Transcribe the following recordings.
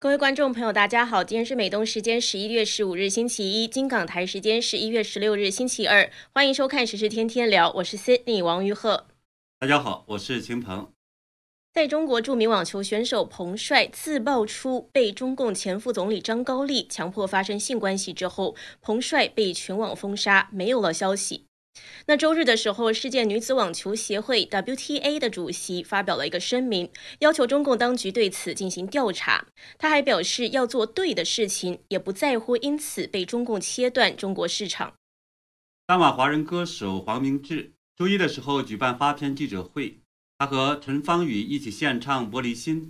各位观众朋友，大家好，今天是美东时间十一月十五日星期一，金港台时间十一月十六日星期二，欢迎收看《时事天天聊》，我是 Sydney 王玉鹤。大家好，我是秦鹏。在中国著名网球选手彭帅自曝出被中共前副总理张高丽强迫发生性关系之后，彭帅被全网封杀，没有了消息。那周日的时候，世界女子网球协会 WTA 的主席发表了一个声明，要求中共当局对此进行调查。他还表示要做对的事情，也不在乎因此被中共切断中国市场。大马华人歌手黄明志周一的时候举办发片记者会，他和陈芳宇一起献唱《玻璃心》，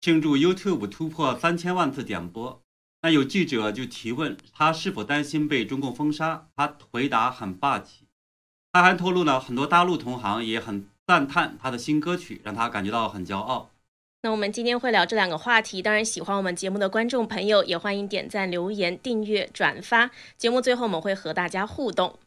庆祝 YouTube 突破三千万次点播。那有记者就提问他是否担心被中共封杀，他回答很霸气。他还透露呢很多大陆同行也很赞叹他的新歌曲，让他感觉到很骄傲。那我们今天会聊这两个话题，当然喜欢我们节目的观众朋友也欢迎点赞、留言、订阅、转发。节目最后我们会和大家互动。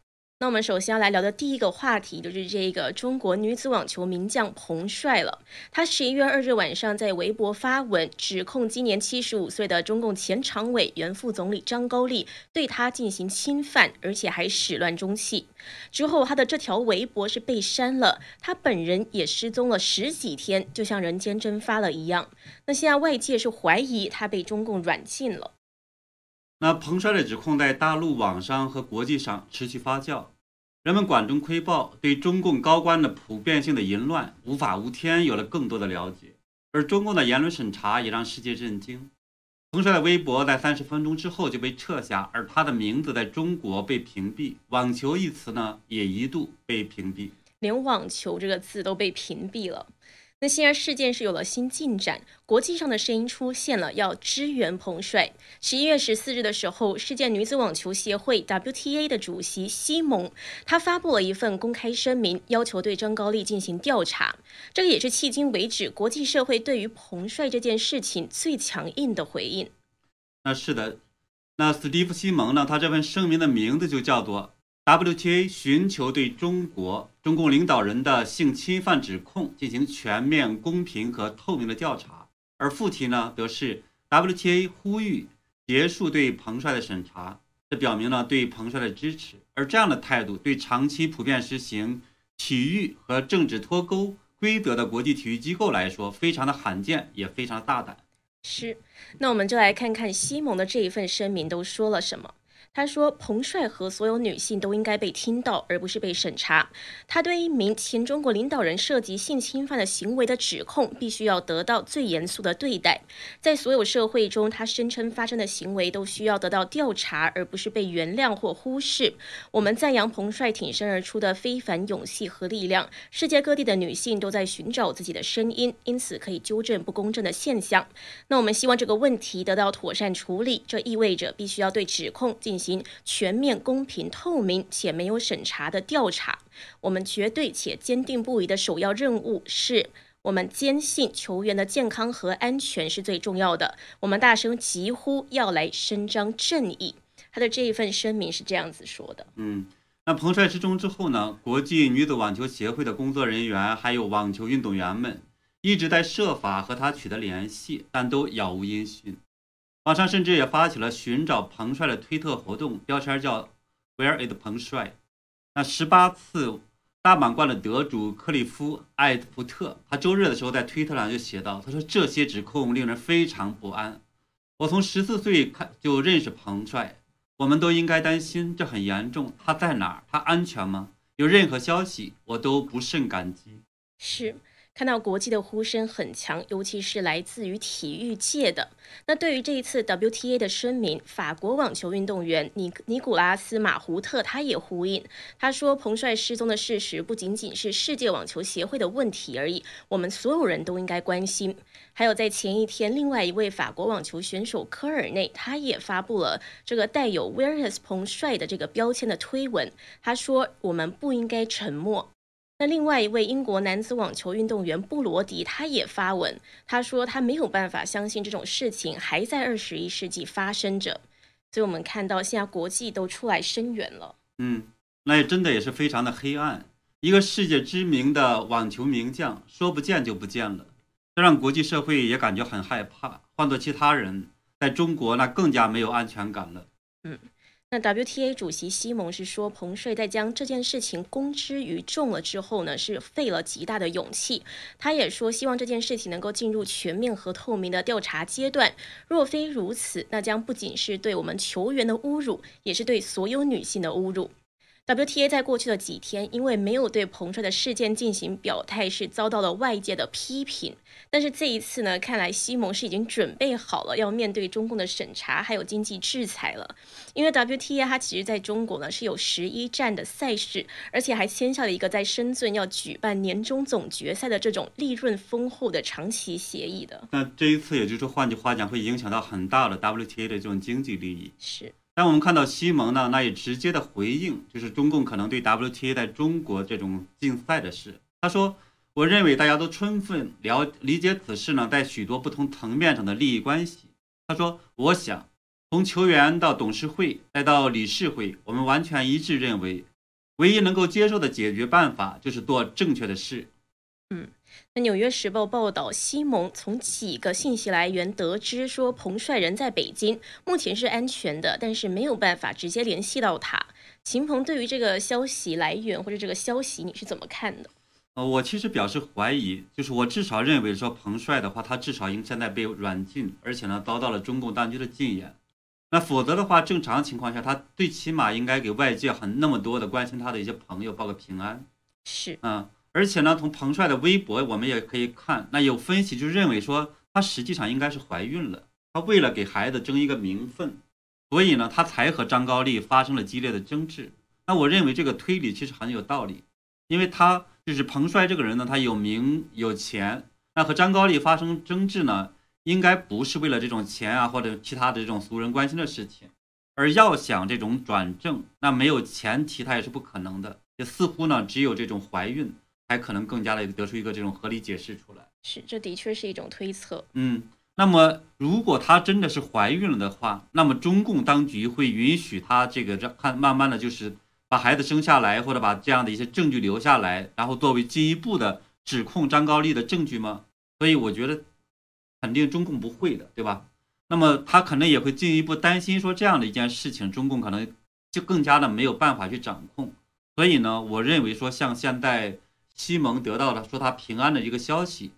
那我们首先要来聊的第一个话题就是这个中国女子网球名将彭帅了。他十一月二日晚上在微博发文，指控今年七十五岁的中共前常委、原副总理张高丽对他进行侵犯，而且还始乱终弃。之后，他的这条微博是被删了，他本人也失踪了十几天，就像人间蒸发了一样。那现在外界是怀疑他被中共软禁了。那彭帅的指控在大陆网上和国际上持续发酵。人们管中窥豹，对中共高官的普遍性的淫乱、无法无天有了更多的了解，而中共的言论审查也让世界震惊。彭帅的微博在三十分钟之后就被撤下，而他的名字在中国被屏蔽，网球一词呢也一度被屏蔽，连网球这个字都被屏蔽了。那现在事件是有了新进展，国际上的声音出现了，要支援彭帅。十一月十四日的时候，世界女子网球协会 WTA 的主席西蒙，他发布了一份公开声明，要求对张高丽进行调查。这个也是迄今为止国际社会对于彭帅这件事情最强硬的回应。那是的，那史蒂夫西蒙呢？他这份声明的名字就叫做。WTA 寻求对中国中共领导人的性侵犯指控进行全面、公平和透明的调查，而副题呢，则是 WTA 呼吁结束对彭帅的审查。这表明了对彭帅的支持，而这样的态度对长期普遍实行体育和政治脱钩规则的国际体育机构来说，非常的罕见，也非常大胆。是，那我们就来看看西蒙的这一份声明都说了什么。他说：“彭帅和所有女性都应该被听到，而不是被审查。他对一名前中国领导人涉及性侵犯的行为的指控，必须要得到最严肃的对待。在所有社会中，他声称发生的行为都需要得到调查，而不是被原谅或忽视。我们赞扬彭帅挺身而出的非凡勇气和力量。世界各地的女性都在寻找自己的声音，因此可以纠正不公正的现象。那我们希望这个问题得到妥善处理，这意味着必须要对指控进。”行全面、公平、透明且没有审查的调查。我们绝对且坚定不移的首要任务是，我们坚信球员的健康和安全是最重要的。我们大声疾呼，要来伸张正义。他的这一份声明是这样子说的。嗯，那彭帅失踪之后呢？国际女子网球协会的工作人员还有网球运动员们一直在设法和他取得联系，但都杳无音讯。网上甚至也发起了寻找彭帅的推特活动，标签叫 “Where is 彭帅”。那十八次大满贯的得主克里夫·艾特福特，他周日的时候在推特上就写道：“他说这些指控令人非常不安。我从十四岁开就认识彭帅，我们都应该担心，这很严重。他在哪儿？他安全吗？有任何消息，我都不甚感激。”是。看到国际的呼声很强，尤其是来自于体育界的。那对于这一次 WTA 的声明，法国网球运动员尼尼古拉斯马胡特他也呼应，他说彭帅失踪的事实不仅仅是世界网球协会的问题而已，我们所有人都应该关心。还有在前一天，另外一位法国网球选手科尔内，他也发布了这个带有 Where is 彭帅的这个标签的推文，他说我们不应该沉默。那另外一位英国男子网球运动员布罗迪，他也发文，他说他没有办法相信这种事情还在二十一世纪发生着，所以我们看到现在国际都出来声援了。嗯，那也真的也是非常的黑暗，一个世界知名的网球名将说不见就不见了，这让国际社会也感觉很害怕。换做其他人，在中国那更加没有安全感了。嗯。那 WTA 主席西蒙是说，彭帅在将这件事情公之于众了之后呢，是费了极大的勇气。他也说，希望这件事情能够进入全面和透明的调查阶段。若非如此，那将不仅是对我们球员的侮辱，也是对所有女性的侮辱。WTA 在过去的几天，因为没有对彭帅的事件进行表态，是遭到了外界的批评。但是这一次呢，看来西蒙是已经准备好了要面对中共的审查，还有经济制裁了。因为 WTA 它其实在中国呢是有十一站的赛事，而且还签下了一个在深圳要举办年终总决赛的这种利润丰厚的长期协议的。那这一次，也就是说，换句话讲，会影响到很大的 WTA 的这种经济利益。是。但我们看到西蒙呢，那也直接的回应，就是中共可能对 WTA 在中国这种竞赛的事。他说：“我认为大家都充分了理解此事呢，在许多不同层面上的利益关系。”他说：“我想，从球员到董事会再到理事会，我们完全一致认为，唯一能够接受的解决办法就是做正确的事。”嗯。那《纽约时报》报道，西蒙从几个信息来源得知，说彭帅人在北京，目前是安全的，但是没有办法直接联系到他。秦鹏对于这个消息来源或者这个消息，你是怎么看的？呃，我其实表示怀疑，就是我至少认为说彭帅的话，他至少应现在被软禁，而且呢遭到了中共当局的禁言。那否则的话，正常情况下，他最起码应该给外界很那么多的关心他的一些朋友报个平安。是，嗯。而且呢，从彭帅的微博，我们也可以看，那有分析就认为说，她实际上应该是怀孕了。她为了给孩子争一个名分，所以呢，她才和张高丽发生了激烈的争执。那我认为这个推理其实很有道理，因为他就是彭帅这个人呢，他有名有钱，那和张高丽发生争执呢，应该不是为了这种钱啊或者其他的这种俗人关心的事情，而要想这种转正，那没有前提他也是不可能的。也似乎呢，只有这种怀孕。才可能更加的得出一个这种合理解释出来。是，这的确是一种推测。嗯，那么如果她真的是怀孕了的话，那么中共当局会允许她这个这看慢慢的就是把孩子生下来，或者把这样的一些证据留下来，然后作为进一步的指控张高丽的证据吗？所以我觉得肯定中共不会的，对吧？那么他可能也会进一步担心说这样的一件事情，中共可能就更加的没有办法去掌控。所以呢，我认为说像现在。西蒙得到了说他平安的一个消息，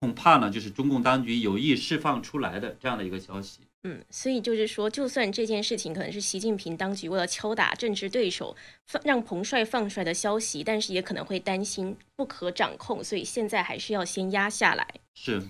恐怕呢就是中共当局有意释放出来的这样的一个消息。嗯，所以就是说，就算这件事情可能是习近平当局为了敲打政治对手，放让彭帅放出来的消息，但是也可能会担心不可掌控，所以现在还是要先压下来。是。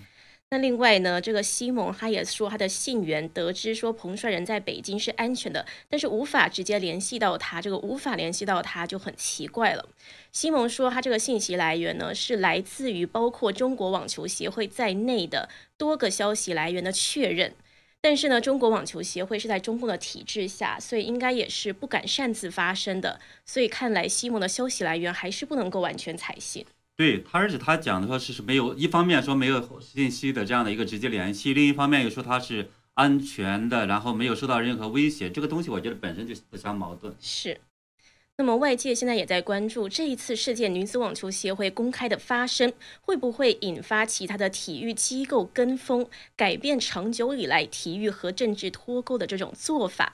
那另外呢，这个西蒙他也说，他的信源得知说彭帅人在北京是安全的，但是无法直接联系到他，这个无法联系到他就很奇怪了。西蒙说，他这个信息来源呢是来自于包括中国网球协会在内的多个消息来源的确认，但是呢，中国网球协会是在中共的体制下，所以应该也是不敢擅自发声的，所以看来西蒙的消息来源还是不能够完全采信。对他，而且他讲的说是是没有，一方面说没有信息的这样的一个直接联系，另一方面又说他是安全的，然后没有受到任何威胁，这个东西我觉得本身就不相矛盾。是。那么外界现在也在关注这一次事件女子网球协会公开的发声，会不会引发其他的体育机构跟风，改变长久以来体育和政治脱钩的这种做法？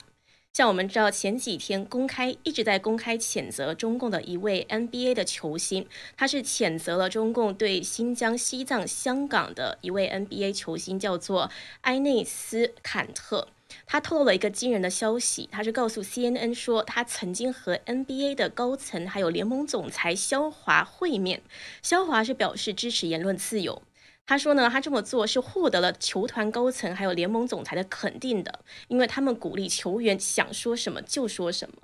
像我们知道，前几天公开一直在公开谴责中共的一位 NBA 的球星，他是谴责了中共对新疆、西藏、香港的一位 NBA 球星，叫做埃内斯·坎特。他透露了一个惊人的消息，他是告诉 CNN 说，他曾经和 NBA 的高层还有联盟总裁肖华会面，肖华是表示支持言论自由。他说呢，他这么做是获得了球团高层还有联盟总裁的肯定的，因为他们鼓励球员想说什么就说什么。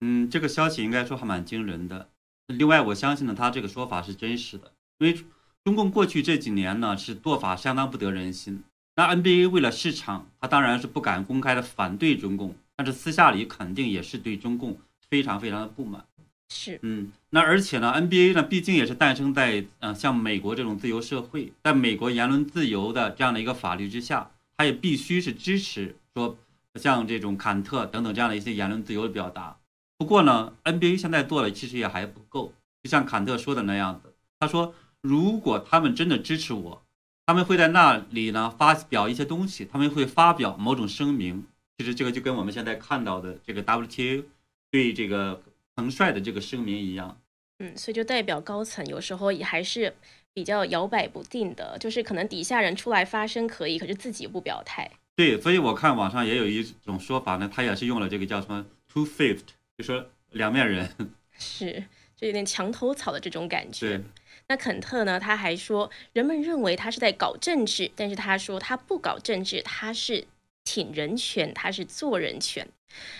嗯，这个消息应该说还蛮惊人的。另外，我相信呢，他这个说法是真实的，因为中共过去这几年呢是做法相当不得人心。那 NBA 为了市场，他当然是不敢公开的反对中共，但是私下里肯定也是对中共非常非常的不满。是，嗯，那而且呢，NBA 呢，毕竟也是诞生在嗯像美国这种自由社会，在美国言论自由的这样的一个法律之下，它也必须是支持说像这种坎特等等这样的一些言论自由的表达。不过呢，NBA 现在做的其实也还不够，就像坎特说的那样子，他说如果他们真的支持我，他们会在那里呢发表一些东西，他们会发表某种声明。其实这个就跟我们现在看到的这个 WTA 对这个彭帅的这个声明一样。嗯，所以就代表高层有时候也还是比较摇摆不定的，就是可能底下人出来发声可以，可是自己不表态。对，所以我看网上也有一种说法呢，他也是用了这个叫什么 two-faced，就说两面人。是，就有点墙头草的这种感觉。对。那肯特呢？他还说，人们认为他是在搞政治，但是他说他不搞政治，他是挺人权，他是做人权。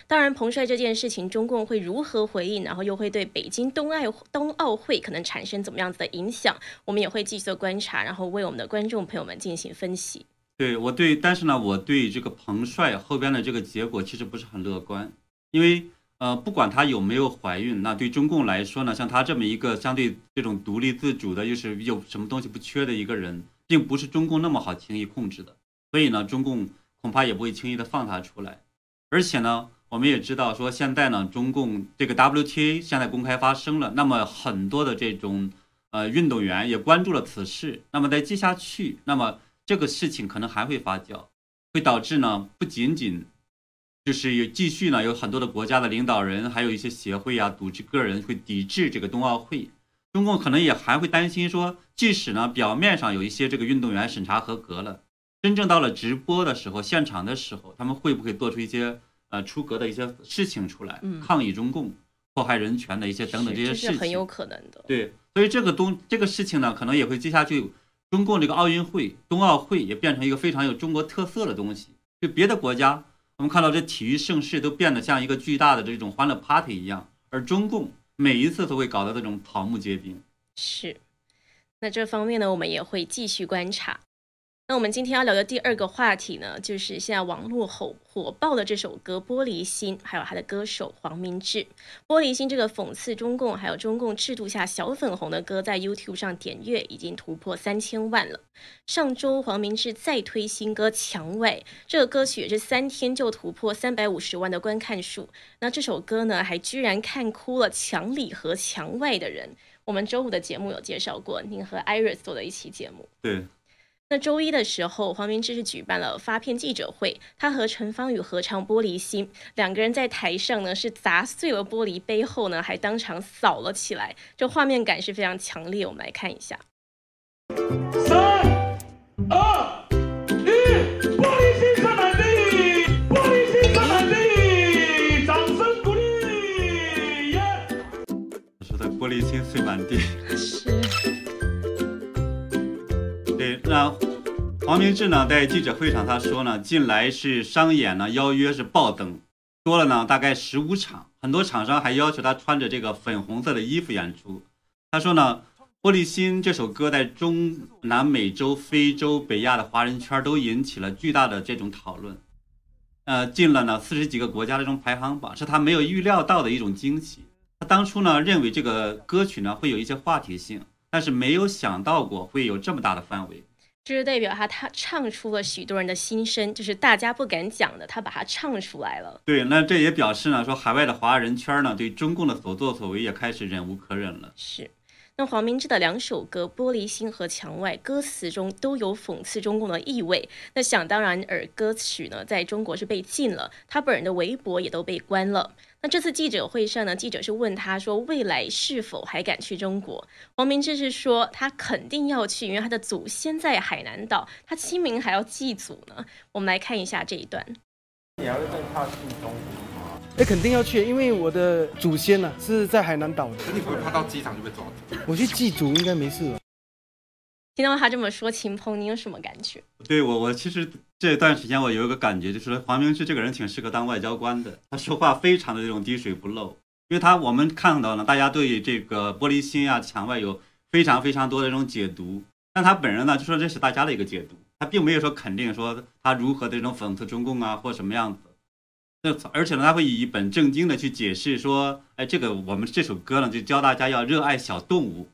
当然，彭帅这件事情，中共会如何回应，然后又会对北京冬奥冬奥会可能产生怎么样子的影响，我们也会继续观察，然后为我们的观众朋友们进行分析。对我对，但是呢，我对这个彭帅后边的这个结果其实不是很乐观，因为。呃，不管他有没有怀孕，那对中共来说呢，像他这么一个相对这种独立自主的，又是有什么东西不缺的一个人，并不是中共那么好轻易控制的。所以呢，中共恐怕也不会轻易的放他出来。而且呢，我们也知道说，现在呢，中共这个 WTA 现在公开发声了，那么很多的这种呃运动员也关注了此事。那么在接下去，那么这个事情可能还会发酵，会导致呢，不仅仅。就是有继续呢，有很多的国家的领导人，还有一些协会啊、组织、个人会抵制这个冬奥会。中共可能也还会担心说，即使呢表面上有一些这个运动员审查合格了，真正到了直播的时候、现场的时候，他们会不会做出一些呃出格的一些事情出来，抗议中共、迫害人权的一些等等这些事情，很有可能的。对，所以这个东这个事情呢，可能也会接下去，中共这个奥运会、冬奥会也变成一个非常有中国特色的东西，就别的国家。我们看到这体育盛世都变得像一个巨大的这种欢乐 party 一样，而中共每一次都会搞得这种草木皆兵。是，那这方面呢，我们也会继续观察。那我们今天要聊的第二个话题呢，就是现在网络火火爆的这首歌《玻璃心》，还有他的歌手黄明志。《玻璃心》这个讽刺中共还有中共制度下小粉红的歌，在 YouTube 上点阅已经突破三千万了。上周黄明志再推新歌《墙外》，这个歌曲也是三天就突破三百五十万的观看数。那这首歌呢，还居然看哭了墙里和墙外的人。我们周五的节目有介绍过，您和 Iris 做的一期节目。对。那周一的时候，黄明志是举办了发片记者会，他和陈芳宇合唱《玻璃心》，两个人在台上呢是砸碎了玻璃，杯后呢还当场扫了起来，这画面感是非常强烈。我们来看一下。三二一，玻璃心散满地，玻璃心散满地，掌声鼓励。说的玻璃心碎满地。是。那黄明志呢，在记者会上他说呢，近来是商演呢邀约是暴增，多了呢大概十五场，很多厂商还要求他穿着这个粉红色的衣服演出。他说呢，《玻璃心》这首歌在中南美洲、非洲、北亚的华人圈都引起了巨大的这种讨论，呃，进了呢四十几个国家的这种排行榜，是他没有预料到的一种惊喜。他当初呢认为这个歌曲呢会有一些话题性，但是没有想到过会有这么大的范围。这是代表他，他唱出了许多人的心声，就是大家不敢讲的，他把它唱出来了。对，那这也表示呢，说海外的华人圈呢，对中共的所作所为也开始忍无可忍了。是。黄明志的两首歌《玻璃心》和《墙外》，歌词中都有讽刺中共的意味。那想当然，而歌曲呢，在中国是被禁了，他本人的微博也都被关了。那这次记者会上呢，记者是问他说，未来是否还敢去中国？黄明志是说，他肯定要去，因为他的祖先在海南岛，他清明还要祭祖呢。我们来看一下这一段。你还会再怕去中国？哎，肯定要去，因为我的祖先呢是在海南岛的。那你不会怕到机场就被抓我去祭祖应该没事吧。听到他这么说，秦鹏，你有什么感觉？对我，我其实这段时间我有一个感觉，就是黄明志这个人挺适合当外交官的。他说话非常的这种滴水不漏，因为他我们看到了大家对这个玻璃心啊、墙外有非常非常多的这种解读，但他本人呢就说这是大家的一个解读，他并没有说肯定说他如何的这种讽刺中共啊或什么样子。那而且呢，他会一本正经的去解释说，哎，这个我们这首歌呢，就教大家要热爱小动物。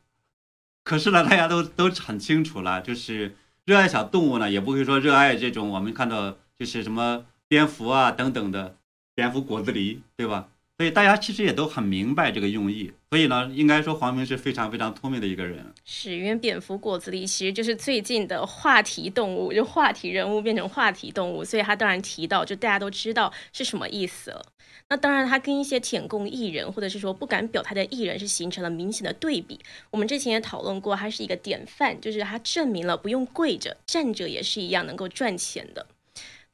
可是呢，大家都都很清楚了，就是热爱小动物呢，也不会说热爱这种我们看到就是什么蝙蝠啊等等的蝙蝠果子狸，对吧？所以大家其实也都很明白这个用意。所以呢，应该说黄明是非常非常聪明的一个人。是因为蝙蝠果子狸其实就是最近的话题动物，就话题人物变成话题动物，所以他当然提到，就大家都知道是什么意思了。那当然，他跟一些舔共艺人，或者是说不敢表态的艺人，是形成了明显的对比。我们之前也讨论过，他是一个典范，就是他证明了不用跪着，站着也是一样能够赚钱的。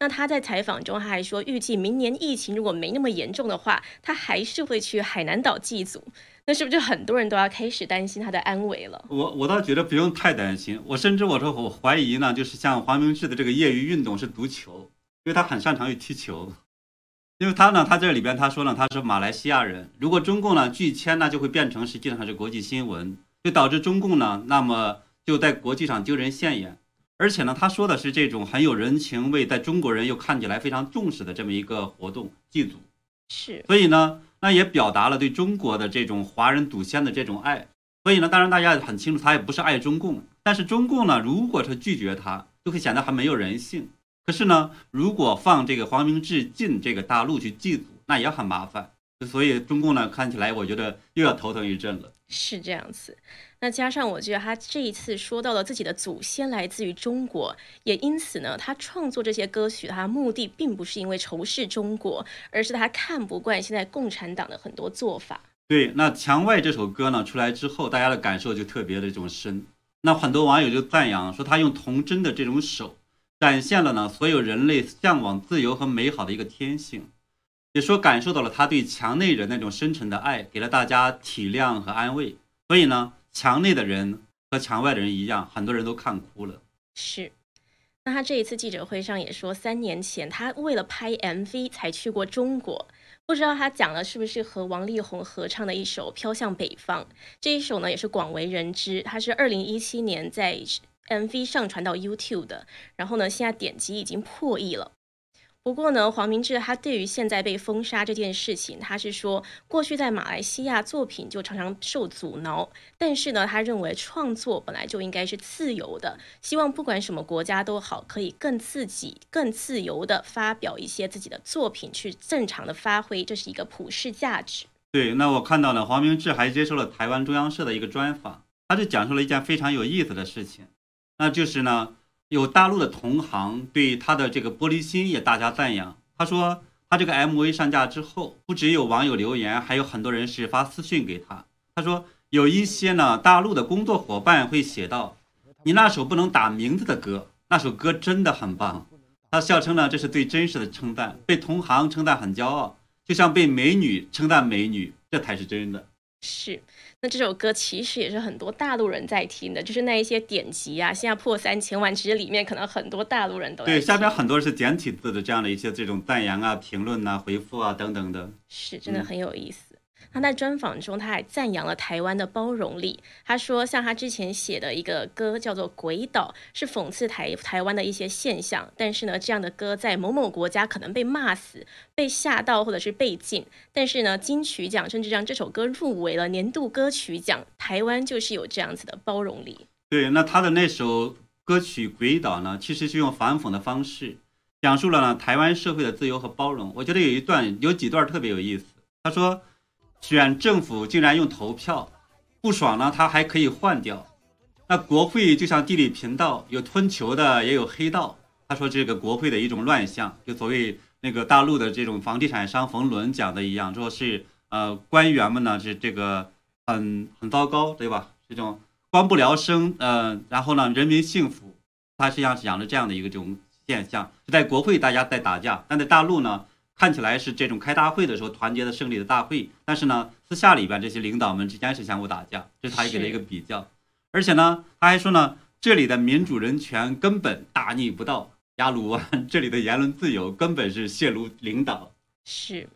那他在采访中他还说，预计明年疫情如果没那么严重的话，他还是会去海南岛祭祖。那是不是就很多人都要开始担心他的安危了？我我倒觉得不用太担心。我甚至我说我怀疑呢，就是像黄明志的这个业余运动是足球，因为他很擅长于踢球。因为他呢，他这里边他说呢，他是马来西亚人。如果中共呢拒签，那就会变成实际上是国际新闻，就导致中共呢，那么就在国际上丢人现眼。而且呢，他说的是这种很有人情味，在中国人又看起来非常重视的这么一个活动祭祖。是，所以呢，那也表达了对中国的这种华人祖先的这种爱。所以呢，当然大家很清楚，他也不是爱中共，但是中共呢，如果是拒绝他，就会显得很没有人性。可是呢，如果放这个黄明志进这个大陆去祭祖，那也很麻烦。所以中共呢，看起来我觉得又要头疼一阵了。是这样子。那加上我觉得他这一次说到了自己的祖先来自于中国，也因此呢，他创作这些歌曲，他目的并不是因为仇视中国，而是他看不惯现在共产党的很多做法。对，那《墙外》这首歌呢出来之后，大家的感受就特别的这种深。那很多网友就赞扬说，他用童真的这种手。展现了呢，所有人类向往自由和美好的一个天性，也说感受到了他对墙内人那种深沉的爱，给了大家体谅和安慰。所以呢，墙内的人和墙外的人一样，很多人都看哭了。是，那他这一次记者会上也说，三年前他为了拍 MV 才去过中国，不知道他讲的是不是和王力宏合唱的一首《飘向北方》这一首呢，也是广为人知。他是二零一七年在。MV 上传到 YouTube 的，然后呢，现在点击已经破亿了。不过呢，黄明志他对于现在被封杀这件事情，他是说过去在马来西亚作品就常常受阻挠，但是呢，他认为创作本来就应该是自由的，希望不管什么国家都好，可以更自己、更自由的发表一些自己的作品，去正常的发挥，这是一个普世价值。对，那我看到了黄明志还接受了台湾中央社的一个专访，他就讲述了一件非常有意思的事情。那就是呢，有大陆的同行对他的这个玻璃心也大加赞扬。他说，他这个 MV 上架之后，不只有网友留言，还有很多人是发私信给他。他说，有一些呢，大陆的工作伙伴会写到，你那首不能打名字的歌，那首歌真的很棒。他笑称呢，这是最真实的称赞，被同行称赞很骄傲，就像被美女称赞美女，这才是真的。是。那这首歌其实也是很多大陆人在听的，就是那一些典籍啊，现在破三千万，其实里面可能很多大陆人都对下边很多是简体字的这样的一些这种赞扬啊、评论呐、回复啊等等的，是真的很有意思。他在专访中，他还赞扬了台湾的包容力。他说，像他之前写的一个歌叫做《鬼岛》，是讽刺台台湾的一些现象。但是呢，这样的歌在某某国家可能被骂死、被吓到，或者是被禁。但是呢，金曲奖甚至让这首歌入围了年度歌曲奖。台湾就是有这样子的包容力。对，那他的那首歌曲《鬼岛》呢，其实是用反讽的方式讲述了呢台湾社会的自由和包容。我觉得有一段有几段特别有意思。他说。选政府竟然用投票，不爽呢，他还可以换掉。那国会就像地理频道，有吞球的，也有黑道。他说这个国会的一种乱象，就所谓那个大陆的这种房地产商冯仑讲的一样，说是呃官员们呢是这个很很糟糕，对吧？这种官不聊生，呃，然后呢人民幸福，他实际上是讲的这样的一个这种现象，在国会大家在打架，但在大陆呢。看起来是这种开大会的时候团结的胜利的大会，但是呢，私下里边这些领导们之间是相互打架，这是他给了一个比较。而且呢，他还说呢，这里的民主人权根本大逆不道，亚鲁湾这里的言论自由根本是亵渎领导。是。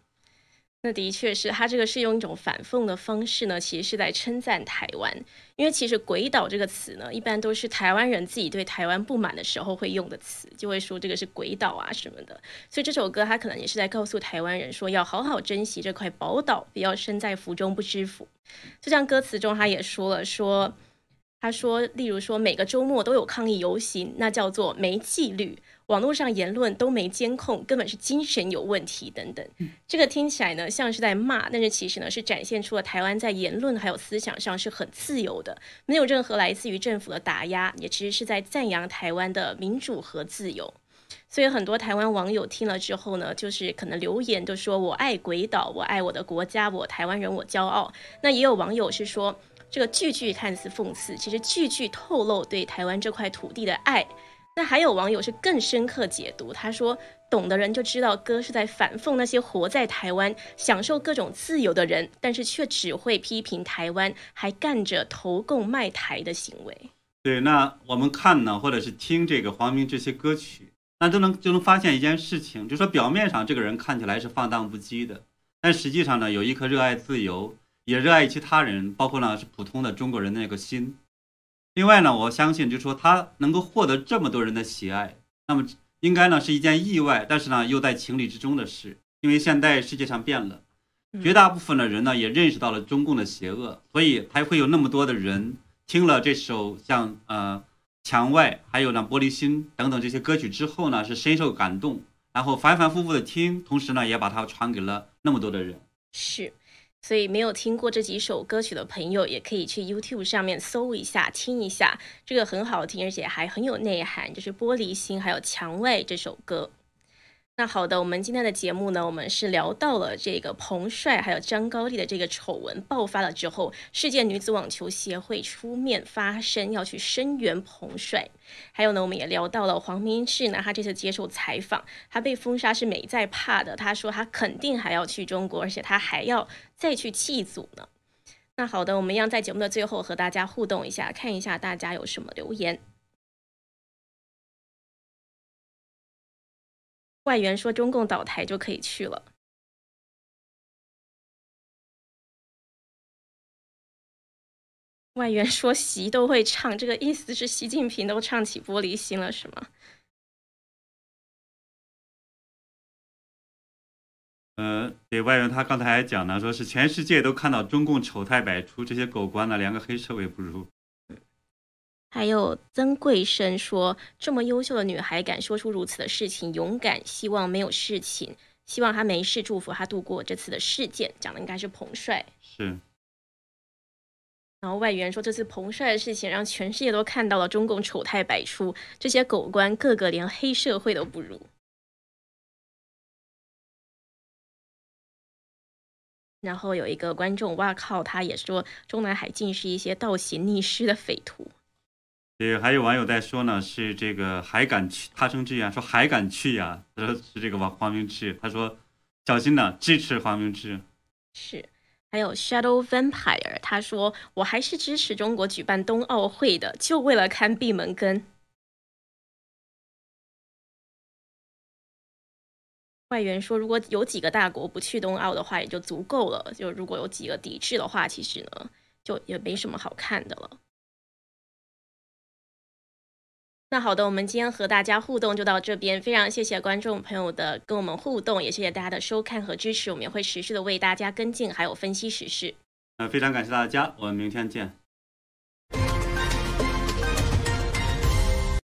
那的确是他这个是用一种反讽的方式呢，其实是在称赞台湾，因为其实“鬼岛”这个词呢，一般都是台湾人自己对台湾不满的时候会用的词，就会说这个是鬼岛啊什么的。所以这首歌他可能也是在告诉台湾人说，要好好珍惜这块宝岛，不要身在福中不知福。就像歌词中他也说了说。他说，例如说每个周末都有抗议游行，那叫做没纪律；网络上言论都没监控，根本是精神有问题等等。这个听起来呢像是在骂，但是其实呢是展现出了台湾在言论还有思想上是很自由的，没有任何来自于政府的打压，也其实是在赞扬台湾的民主和自由。所以很多台湾网友听了之后呢，就是可能留言都说我爱鬼岛，我爱我的国家，我台湾人，我骄傲。那也有网友是说。这个句句看似讽刺，其实句句透露对台湾这块土地的爱。那还有网友是更深刻解读，他说：“懂的人就知道，歌是在反讽那些活在台湾、享受各种自由的人，但是却只会批评台湾，还干着投共卖台的行为。”对，那我们看呢，或者是听这个黄明这些歌曲，那都能就能发现一件事情，就说表面上这个人看起来是放荡不羁的，但实际上呢，有一颗热爱自由。也热爱其他人，包括呢是普通的中国人的那个心。另外呢，我相信，就是说他能够获得这么多人的喜爱，那么应该呢是一件意外，但是呢又在情理之中的事。因为现在世界上变了，绝大部分的人呢也认识到了中共的邪恶，所以才会有那么多的人听了这首像呃墙外，还有呢玻璃心等等这些歌曲之后呢是深受感动，然后反反复复的听，同时呢也把它传给了那么多的人。是。所以没有听过这几首歌曲的朋友，也可以去 YouTube 上面搜一下，听一下，这个很好听，而且还很有内涵，就是《玻璃心》还有《蔷薇》这首歌。那好的，我们今天的节目呢，我们是聊到了这个彭帅还有张高丽的这个丑闻爆发了之后，世界女子网球协会出面发声，要去声援彭帅。还有呢，我们也聊到了黄明志呢，他这次接受采访，他被封杀是没在怕的，他说他肯定还要去中国，而且他还要再去祭祖呢。那好的，我们一样在节目的最后和大家互动一下，看一下大家有什么留言。外援说中共倒台就可以去了。外援说习都会唱，这个意思是习近平都唱起《玻璃心》了，是吗？呃，对外援他刚才还讲呢，说是全世界都看到中共丑态百出，这些狗官呢连个黑社会不如。还有曾桂生说：“这么优秀的女孩敢说出如此的事情，勇敢。希望没有事情，希望她没事，祝福她度过这次的事件。”讲的应该是彭帅。是。然后外援说：“这次彭帅的事情让全世界都看到了中共丑态百出，这些狗官个个连黑社会都不如。”然后有一个观众，哇靠，他也说中南海尽是一些倒行逆施的匪徒。对，还有网友在说呢，是这个还敢去？他生之言说还敢去呀？他说是这个王黄明志，他说小心呢，支持黄明志。是，还有 Shadow Vampire，他说我还是支持中国举办冬奥会的，就为了看闭门羹。外援说，如果有几个大国不去冬奥的话，也就足够了。就如果有几个抵制的话，其实呢，就也没什么好看的了。那好的，我们今天和大家互动就到这边，非常谢谢观众朋友的跟我们互动，也谢谢大家的收看和支持，我们也会持续的为大家跟进还有分析时事。呃，非常感谢大家，我们明天见。